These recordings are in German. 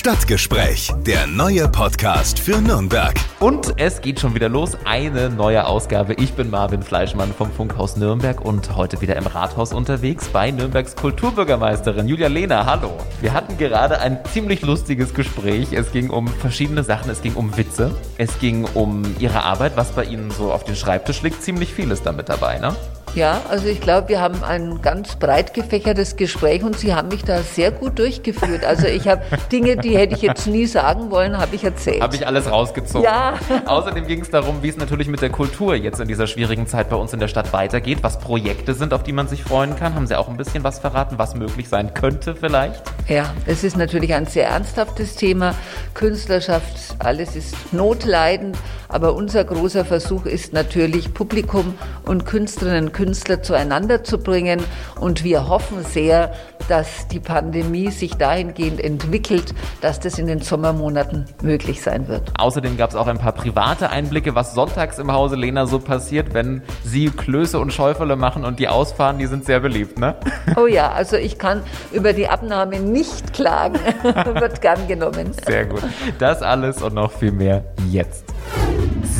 Stadtgespräch, der neue Podcast für Nürnberg. Und es geht schon wieder los, eine neue Ausgabe. Ich bin Marvin Fleischmann vom Funkhaus Nürnberg und heute wieder im Rathaus unterwegs bei Nürnbergs Kulturbürgermeisterin Julia Lehner. Hallo. Wir hatten gerade ein ziemlich lustiges Gespräch. Es ging um verschiedene Sachen. Es ging um Witze. Es ging um Ihre Arbeit, was bei Ihnen so auf den Schreibtisch liegt. Ziemlich vieles damit dabei, ne? Ja, also ich glaube, wir haben ein ganz breit gefächertes Gespräch und Sie haben mich da sehr gut durchgeführt. Also ich habe Dinge, die hätte ich jetzt nie sagen wollen, habe ich erzählt. Habe ich alles rausgezogen. Ja. Außerdem ging es darum, wie es natürlich mit der Kultur jetzt in dieser schwierigen Zeit bei uns in der Stadt weitergeht, was Projekte sind, auf die man sich freuen kann. Haben Sie auch ein bisschen was verraten, was möglich sein könnte vielleicht? Ja, es ist natürlich ein sehr ernsthaftes Thema. Künstlerschaft, alles ist notleidend, aber unser großer Versuch ist natürlich, Publikum und Künstlerinnen und Künstler zueinander zu bringen. Und wir hoffen sehr, dass die Pandemie sich dahingehend entwickelt, dass das in den Sommermonaten möglich sein wird. Außerdem gab es auch ein paar private Einblicke, was sonntags im Hause Lena so passiert, wenn Sie Klöße und Schäufele machen und die ausfahren, die sind sehr beliebt, ne? Oh ja, also ich kann über die Abnahme nicht klagen, wird gern genommen. Sehr gut. Das alles und noch viel mehr jetzt.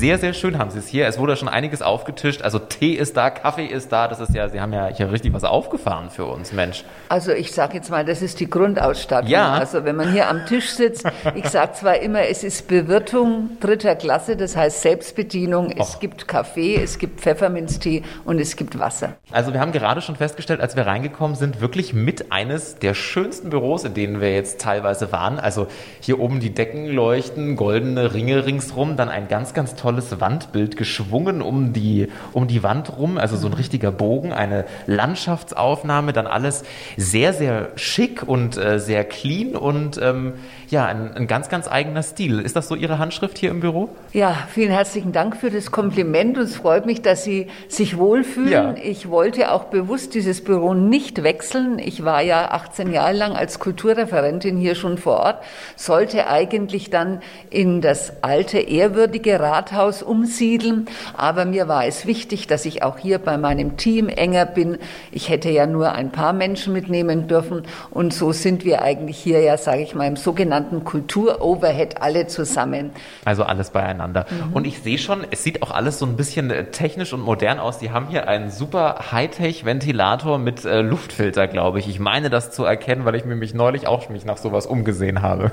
Sehr, sehr schön haben Sie es hier. Es wurde schon einiges aufgetischt. Also Tee ist da, Kaffee ist da. Das ist ja, Sie haben ja hier richtig was aufgefahren für uns, Mensch. Also ich sage jetzt mal, das ist die Grundausstattung. Ja. Also wenn man hier am Tisch sitzt, ich sage zwar immer, es ist Bewirtung dritter Klasse, das heißt Selbstbedienung. Es Och. gibt Kaffee, es gibt Pfefferminztee und es gibt Wasser. Also wir haben gerade schon festgestellt, als wir reingekommen sind, wirklich mit eines der schönsten Büros, in denen wir jetzt teilweise waren. Also hier oben die Decken leuchten, goldene Ringe ringsrum, dann ein ganz, ganz tolles Wandbild geschwungen um die, um die Wand rum, also so ein richtiger Bogen, eine Landschaftsaufnahme, dann alles sehr, sehr schick und äh, sehr clean und ähm, ja, ein, ein ganz, ganz eigener Stil. Ist das so Ihre Handschrift hier im Büro? Ja, vielen herzlichen Dank für das Kompliment und es freut mich, dass Sie sich wohlfühlen. Ja. Ich wollte auch bewusst dieses Büro nicht wechseln. Ich war ja 18 Jahre lang als Kulturreferentin hier schon vor Ort, sollte eigentlich dann in das alte, ehrwürdige Rathaus umsiedeln. Aber mir war es wichtig, dass ich auch hier bei meinem Team enger bin. Ich hätte ja nur ein paar Menschen mitnehmen dürfen und so sind wir eigentlich hier ja, sage ich mal, im sogenannten Kultur-Overhead alle zusammen. Also alles beieinander. Und ich sehe schon, es sieht auch alles so ein bisschen äh, technisch und modern aus. Die haben hier einen super Hightech-Ventilator mit äh, Luftfilter, glaube ich. Ich meine das zu erkennen, weil ich mir mich neulich auch mich nach sowas umgesehen habe.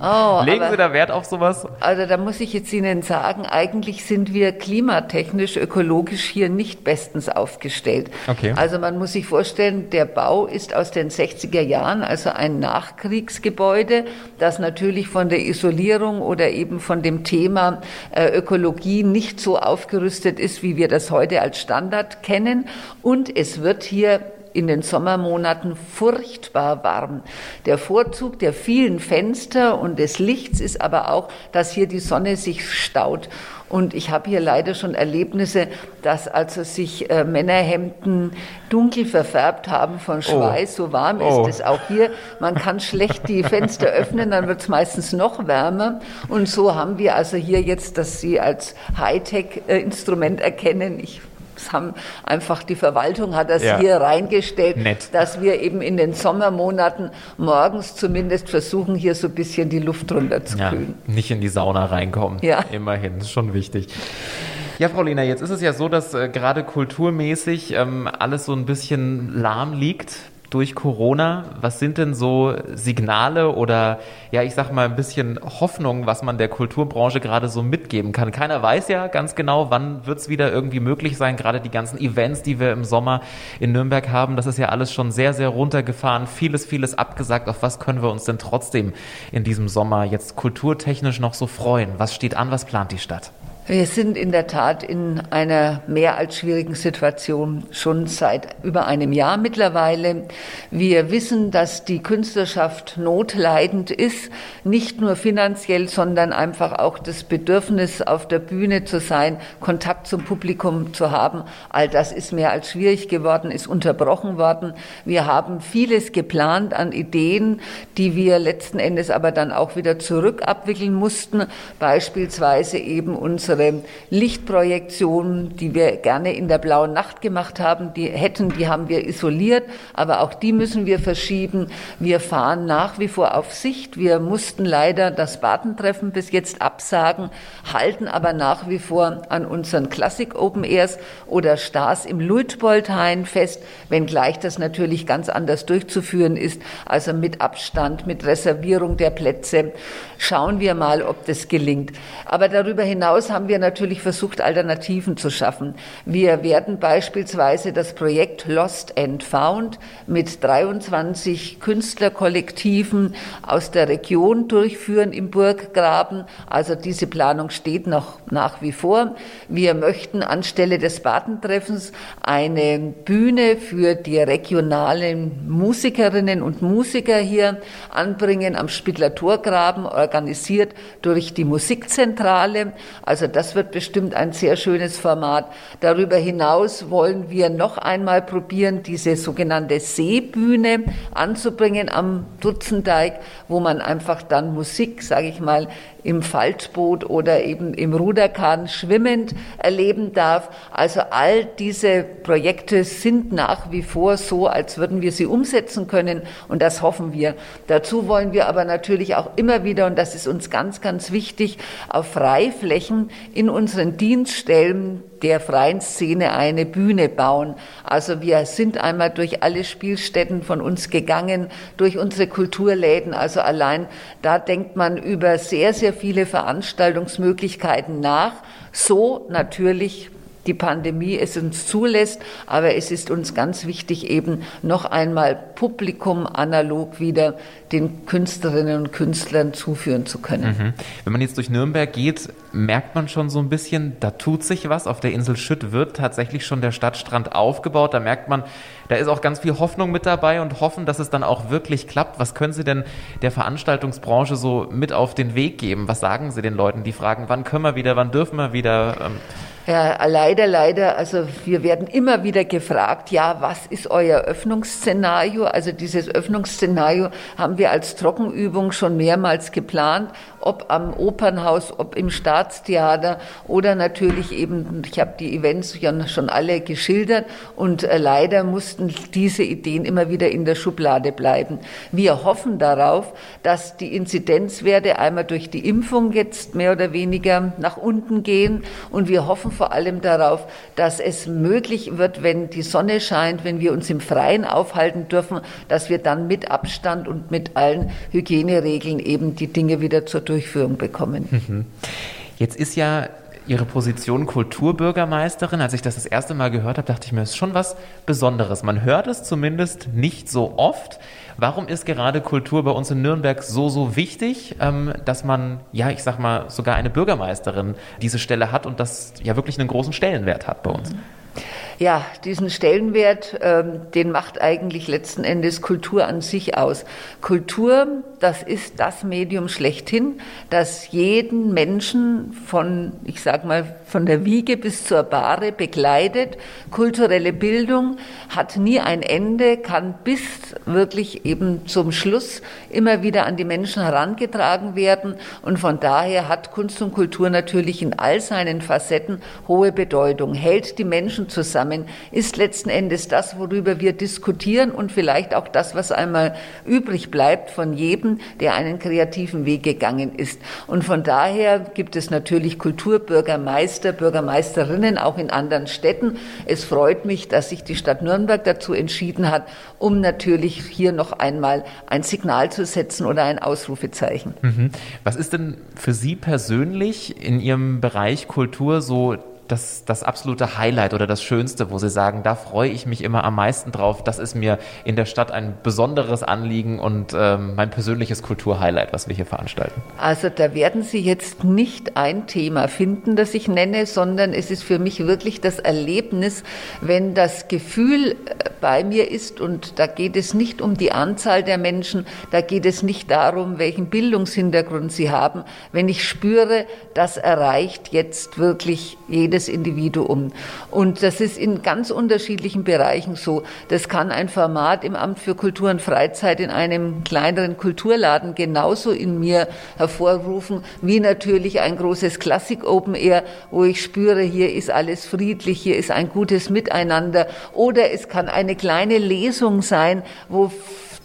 Oh, Legen Sie da Wert auf sowas? Also da muss ich jetzt Ihnen sagen, eigentlich sind wir klimatechnisch, ökologisch hier nicht bestens aufgestellt. Okay. Also man muss sich vorstellen, der Bau ist aus den 60er Jahren, also ein Nachkriegsgebäude, das natürlich von der Isolierung oder eben von dem Thema äh, Ökologie nicht so aufgerüstet ist, wie wir das heute als Standard kennen. Und es wird hier in den Sommermonaten furchtbar warm. Der Vorzug der vielen Fenster und des Lichts ist aber auch, dass hier die Sonne sich staut. Und ich habe hier leider schon Erlebnisse, dass also sich äh, Männerhemden dunkel verfärbt haben von Schweiß. So warm Oh. ist es auch hier. Man kann schlecht die Fenster öffnen, dann wird es meistens noch wärmer. Und so haben wir also hier jetzt, dass Sie als Hightech-Instrument erkennen. Ich es haben einfach die Verwaltung hat das Ja. hier reingestellt, Nett. dass wir eben in den Sommermonaten morgens zumindest versuchen, hier so ein bisschen die Luft Ja, runterzukühlen. nicht in die Sauna reinkommen. Ja. Immerhin, ist schon wichtig. Ja, Frau Lehner, jetzt ist es ja so, dass äh, gerade kulturmäßig ähm, alles so ein bisschen lahm liegt durch Corona. Was sind denn so Signale oder ja, ich sag mal ein bisschen Hoffnung, was man der Kulturbranche gerade so mitgeben kann? Keiner weiß ja ganz genau, wann wird es wieder irgendwie möglich sein. Gerade die ganzen Events, die wir im Sommer in Nürnberg haben, das ist ja alles schon sehr, sehr runtergefahren. Vieles, vieles abgesagt. Auf was können wir uns denn trotzdem in diesem Sommer jetzt kulturtechnisch noch so freuen? Was steht an? Was plant die Stadt? Wir sind in der Tat in einer mehr als schwierigen Situation schon seit über einem Jahr mittlerweile. Wir wissen, dass die Künstlerschaft notleidend ist, nicht nur finanziell, sondern einfach auch das Bedürfnis, auf der Bühne zu sein, Kontakt zum Publikum zu haben. All das ist mehr als schwierig geworden, ist unterbrochen worden. Wir haben vieles geplant an Ideen, die wir letzten Endes aber dann auch wieder zurück abwickeln mussten. Beispielsweise eben unsere unsere Lichtprojektionen, die wir gerne in der blauen Nacht gemacht haben, die hätten, die haben wir isoliert, aber auch die müssen wir verschieben. Wir fahren nach wie vor auf Sicht. Wir mussten leider das Badentreffen bis jetzt absagen, halten aber nach wie vor an unseren Klassik Open Airs oder Stars im Luitpoldhain fest, wenngleich das natürlich ganz anders durchzuführen ist, also mit Abstand, mit Reservierung der Plätze. Schauen wir mal, ob das gelingt. Aber darüber hinaus haben wir natürlich versucht, Alternativen zu schaffen. Wir werden beispielsweise das Projekt Lost and Found mit 23 Künstlerkollektiven aus der Region durchführen im Burggraben. Also diese Planung steht noch nach wie vor. Wir möchten anstelle des Badentreffens eine Bühne für die regionalen Musikerinnen und Musiker hier anbringen am Spittler Torgraben, organisiert durch die Musikzentrale. Also das wird bestimmt ein sehr schönes Format. Darüber hinaus wollen wir noch einmal probieren, diese sogenannte Seebühne anzubringen am Dutzendeich, wo man einfach dann Musik, sage ich mal, im Faltboot oder eben im Ruderkahn schwimmend erleben darf. Also all diese Projekte sind nach wie vor so, als würden wir sie umsetzen können und das hoffen wir. Dazu wollen wir aber natürlich auch immer wieder, und das ist uns ganz, ganz wichtig, auf Freiflächen in unseren Dienststellen der freien Szene eine Bühne bauen. Also wir sind einmal durch alle Spielstätten von uns gegangen, durch unsere Kulturläden. Also allein da denkt man über sehr, sehr viele Veranstaltungsmöglichkeiten nach. So natürlich die Pandemie es uns zulässt. Aber es ist uns ganz wichtig, eben noch einmal Publikum analog wieder den Künstlerinnen und Künstlern zuführen zu können. Mhm. Wenn man jetzt durch Nürnberg geht, merkt man schon so ein bisschen, da tut sich was. Auf der Insel Schütt wird tatsächlich schon der Stadtstrand aufgebaut. Da merkt man, da ist auch ganz viel Hoffnung mit dabei und hoffen, dass es dann auch wirklich klappt. Was können Sie denn der Veranstaltungsbranche so mit auf den Weg geben? Was sagen Sie den Leuten, die fragen, wann können wir wieder, wann dürfen wir wieder? Ähm ja, leider, leider. Also wir werden immer wieder gefragt, ja, was ist euer Öffnungsszenario? Also dieses Öffnungsszenario haben wir als Trockenübung schon mehrmals geplant, ob am Opernhaus, ob im Staatstheater oder natürlich eben, ich habe die Events ja schon alle geschildert und äh, leider mussten diese Ideen immer wieder in der Schublade bleiben. Wir hoffen darauf, dass die Inzidenzwerte einmal durch die Impfung jetzt mehr oder weniger nach unten gehen und wir hoffen vor allem darauf, dass es möglich wird, wenn die Sonne scheint, wenn wir uns im Freien aufhalten dürfen, dass wir dann mit Abstand und mit allen Hygieneregeln eben die Dinge wieder zur Durchführung bekommen. Mhm. Jetzt ist ja Ihre Position Kulturbürgermeisterin, als ich das das erste Mal gehört habe, dachte ich mir, das ist schon was Besonderes. Man hört es zumindest nicht so oft. Warum ist gerade Kultur bei uns in Nürnberg so, so wichtig, ähm, dass man, ja, ich sag mal, sogar eine Bürgermeisterin diese Stelle hat und das ja wirklich einen großen Stellenwert hat bei uns? Mhm. Ja, diesen Stellenwert, ähm, den macht eigentlich letzten Endes Kultur an sich aus. Kultur, das ist das Medium schlechthin, das jeden Menschen von, ich sag mal, von der Wiege bis zur Bahre begleitet. Kulturelle Bildung hat nie ein Ende, kann bis wirklich eben zum Schluss immer wieder an die Menschen herangetragen werden. Und von daher hat Kunst und Kultur natürlich in all seinen Facetten hohe Bedeutung, hält die Menschen zusammen zusammen, ist letzten Endes das, worüber wir diskutieren und vielleicht auch das, was einmal übrig bleibt von jedem, der einen kreativen Weg gegangen ist. Und von daher gibt es natürlich Kulturbürgermeister, Bürgermeisterinnen auch in anderen Städten. Es freut mich, dass sich die Stadt Nürnberg dazu entschieden hat, um natürlich hier noch einmal ein Signal zu setzen oder ein Ausrufezeichen. Mhm. Was ist denn für Sie persönlich in Ihrem Bereich Kultur so das, das absolute Highlight oder das Schönste, wo Sie sagen, da freue ich mich immer am meisten drauf. Das ist mir in der Stadt ein besonderes Anliegen und ähm, mein persönliches Kulturhighlight, was wir hier veranstalten? Also da werden Sie jetzt nicht ein Thema finden, das ich nenne, sondern es ist für mich wirklich das Erlebnis, wenn das Gefühl äh, bei mir ist und da geht es nicht um die Anzahl der Menschen, da geht es nicht darum, welchen Bildungshintergrund sie haben. Wenn ich spüre, das erreicht jetzt wirklich jede jedes Individuum. Und das ist in ganz unterschiedlichen Bereichen so. Das kann ein Format im Amt für Kultur und Freizeit in einem kleineren Kulturladen genauso in mir hervorrufen, wie natürlich ein großes Klassik Open Air, wo ich spüre, hier ist alles friedlich, hier ist ein gutes Miteinander. Oder es kann eine kleine Lesung sein, wo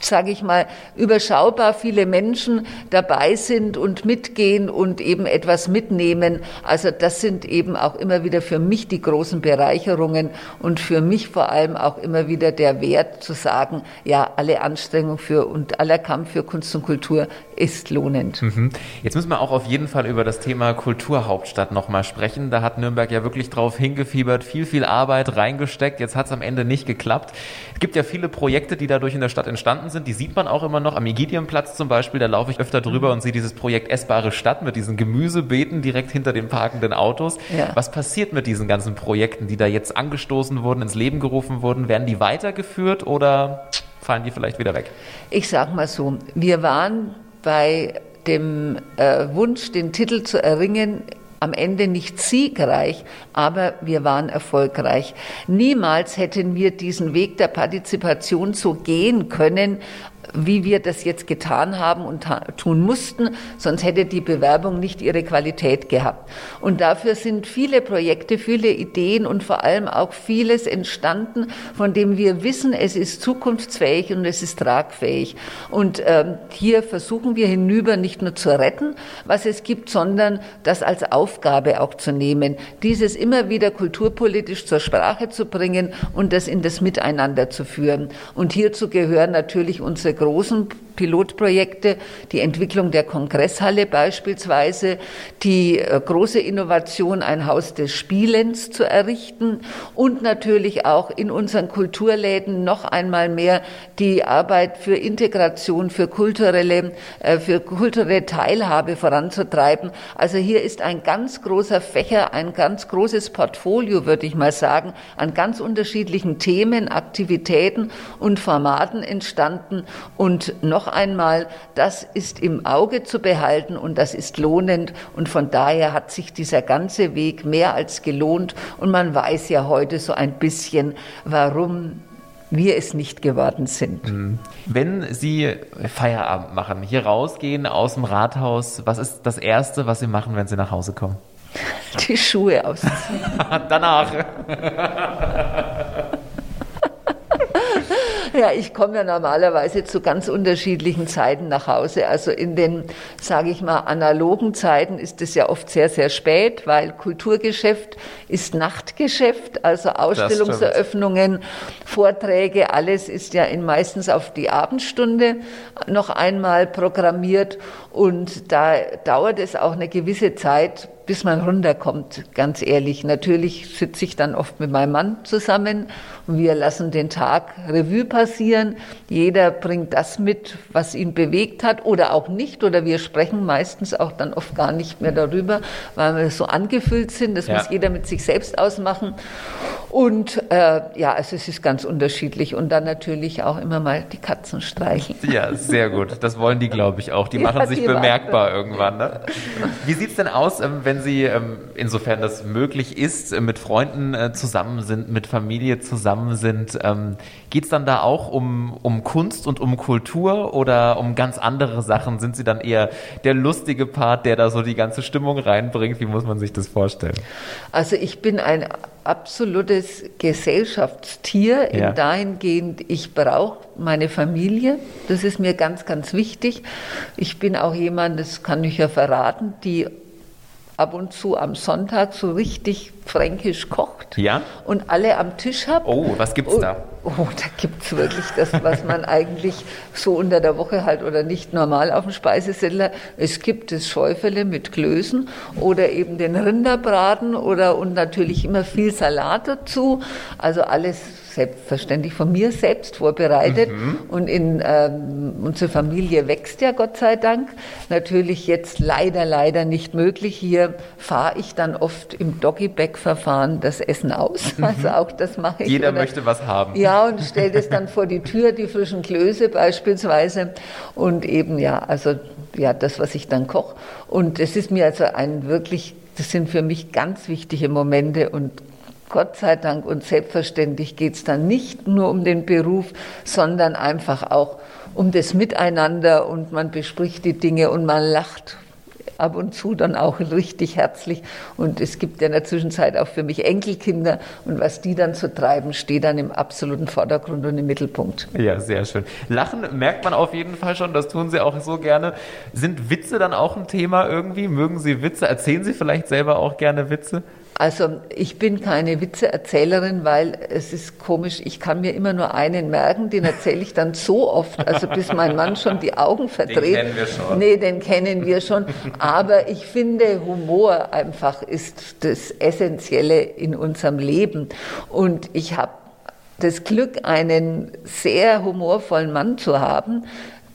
sage ich mal, überschaubar viele Menschen dabei sind und mitgehen und eben etwas mitnehmen. Also das sind eben auch immer wieder für mich die großen Bereicherungen und für mich vor allem auch immer wieder der Wert zu sagen, ja, alle Anstrengung für und aller Kampf für Kunst und Kultur ist lohnend. Mhm. Jetzt müssen wir auch auf jeden Fall über das Thema Kulturhauptstadt nochmal sprechen. Da hat Nürnberg ja wirklich drauf hingefiebert, viel, viel Arbeit reingesteckt. Jetzt hat es am Ende nicht geklappt. Es gibt ja viele Projekte, die dadurch in der Stadt entstanden sind. Die sieht man auch immer noch am Egidienplatz zum Beispiel. Da laufe ich öfter drüber mhm. und sehe dieses Projekt Essbare Stadt mit diesen Gemüsebeeten direkt hinter den parkenden Autos. Ja. Was passiert mit diesen ganzen Projekten, die da jetzt angestoßen wurden, ins Leben gerufen wurden? Werden die weitergeführt oder fallen die vielleicht wieder weg? Ich sag mal so, wir waren bei dem äh, Wunsch, den Titel zu erringen, am Ende nicht siegreich, aber wir waren erfolgreich. Niemals hätten wir diesen Weg der Partizipation so gehen können, wie wir das jetzt getan haben und tun mussten, sonst hätte die Bewerbung nicht ihre Qualität gehabt. Und dafür sind viele Projekte, viele Ideen und vor allem auch vieles entstanden, von dem wir wissen, es ist zukunftsfähig und es ist tragfähig. Und ähm, hier versuchen wir hinüber nicht nur zu retten, was es gibt, sondern das als Aufgabe auch zu nehmen, dieses immer wieder kulturpolitisch zur Sprache zu bringen und das in das Miteinander zu führen. Und hierzu gehören natürlich unsere großen Pilotprojekte, die Entwicklung der Kongresshalle beispielsweise, die äh, große Innovation, ein Haus des Spielens zu errichten und natürlich auch in unseren Kulturläden noch einmal mehr die Arbeit für Integration, für kulturelle, äh, für kulturelle Teilhabe voranzutreiben. Also hier ist ein ganz großer Fächer, ein ganz großes Portfolio, würde ich mal sagen, an ganz unterschiedlichen Themen, Aktivitäten und Formaten entstanden und noch einmal, das ist im Auge zu behalten und das ist lohnend. Und von daher hat sich dieser ganze Weg mehr als gelohnt. Und man weiß ja heute so ein bisschen, warum wir es nicht geworden sind. Mhm. Wenn Sie Feierabend machen, hier rausgehen aus dem Rathaus, was ist das Erste, was Sie machen, wenn Sie nach Hause kommen? Die Schuhe ausziehen. Danach. Ja, ich komme ja normalerweise zu ganz unterschiedlichen Zeiten nach Hause. Also in den, sage ich mal, analogen Zeiten ist es ja oft sehr, sehr spät, weil Kulturgeschäft ist Nachtgeschäft, also Ausstellungseröffnungen, Vorträge, alles ist ja in, meistens auf die Abendstunde noch einmal programmiert und da dauert es auch eine gewisse Zeit, bis man runterkommt, ganz ehrlich. Natürlich sitze ich dann oft mit meinem Mann zusammen und wir lassen den Tag Revue passieren. Jeder bringt das mit, was ihn bewegt hat oder auch nicht. Oder wir sprechen meistens auch dann oft gar nicht mehr darüber, weil wir so angefüllt sind. Das ja. muss jeder mit sich selbst ausmachen. Und äh, ja, also es ist ganz unterschiedlich. Und dann natürlich auch immer mal die Katzen streicheln. Ja, sehr gut. Das wollen die, glaube ich, auch. Die ja, machen sich bemerkbar irgendwann. Ne? Wie sieht es denn aus, ähm, wenn Sie, ähm, insofern das möglich ist, äh, mit Freunden äh, zusammen sind, mit Familie zusammen sind? Ähm, Geht es dann da auch um, um Kunst und um Kultur oder um ganz andere Sachen? Sind Sie dann eher der lustige Part, der da so die ganze Stimmung reinbringt? Wie muss man sich das vorstellen? Also ich bin ein absolutes Gesellschaftstier ja. in dahingehend, ich brauche meine Familie. Das ist mir ganz, ganz wichtig. Ich bin auch jemand, das kann ich ja verraten, die ab und zu am Sonntag so richtig fränkisch kocht ja? und alle am Tisch habt. Oh, was gibt's da? Oh, da gibt's wirklich das, was man eigentlich so unter der Woche halt oder nicht normal auf dem Speiseseller. Es gibt das Schäufele mit Klößen oder eben den Rinderbraten oder und natürlich immer viel Salat dazu. Also alles selbstverständlich von mir selbst vorbereitet. Mhm. Und in ähm, unsere Familie wächst ja Gott sei Dank. Natürlich jetzt leider, leider nicht möglich. Hier fahre ich dann oft im Doggy-Bag-Verfahren das Essen aus. Mhm. Also auch das mache ich. Jeder Oder, möchte was haben. Ja, und stelle das dann vor die Tür, die frischen Klöße beispielsweise. Und eben, ja, also ja, das, was ich dann koche. Und es ist mir also ein wirklich das sind für mich ganz wichtige Momente und Gott sei Dank und selbstverständlich geht es dann nicht nur um den Beruf, sondern einfach auch um das Miteinander und man bespricht die Dinge und man lacht ab und zu dann auch richtig herzlich. Und es gibt ja in der Zwischenzeit auch für mich Enkelkinder. Und was die dann zu treiben, steht dann im absoluten Vordergrund und im Mittelpunkt. Ja, sehr schön. Lachen merkt man auf jeden Fall schon. Das tun Sie auch so gerne. Sind Witze dann auch ein Thema irgendwie? Mögen Sie Witze? Erzählen Sie vielleicht selber auch gerne Witze? Also ich bin keine Witzeerzählerin, weil es ist komisch, ich kann mir immer nur einen merken, den erzähle ich dann so oft, also bis mein Mann schon die Augen verdreht. Den kennen wir schon. Nee, den kennen wir schon. Aber ich finde, Humor einfach ist das Essentielle in unserem Leben. Und ich habe das Glück, einen sehr humorvollen Mann zu haben,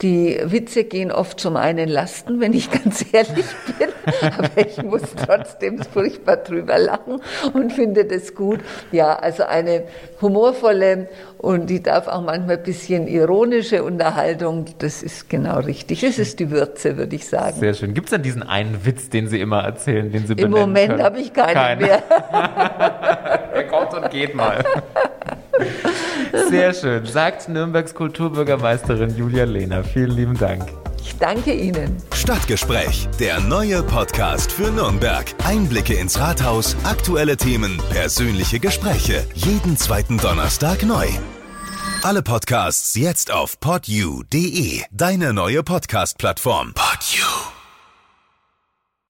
die Witze gehen oft zum einen Lasten, wenn ich ganz ehrlich bin, aber ich muss trotzdem furchtbar drüber lachen und finde das gut. Ja, also eine humorvolle und die darf auch manchmal ein bisschen ironische Unterhaltung, das ist genau richtig. Das ist die Würze, würde ich sagen. Sehr schön. Gibt es denn diesen einen Witz, den Sie immer erzählen, den Sie Im Moment habe ich keinen Keine. mehr. er kommt und geht mal. Sehr schön. Sagt Nürnbergs Kulturbürgermeisterin Julia Lehner. Vielen lieben Dank. Ich danke Ihnen. Stadtgespräch, der neue Podcast für Nürnberg. Einblicke ins Rathaus, aktuelle Themen, persönliche Gespräche. Jeden zweiten Donnerstag neu. Alle Podcasts jetzt auf podyou.de, deine neue Podcast-Plattform.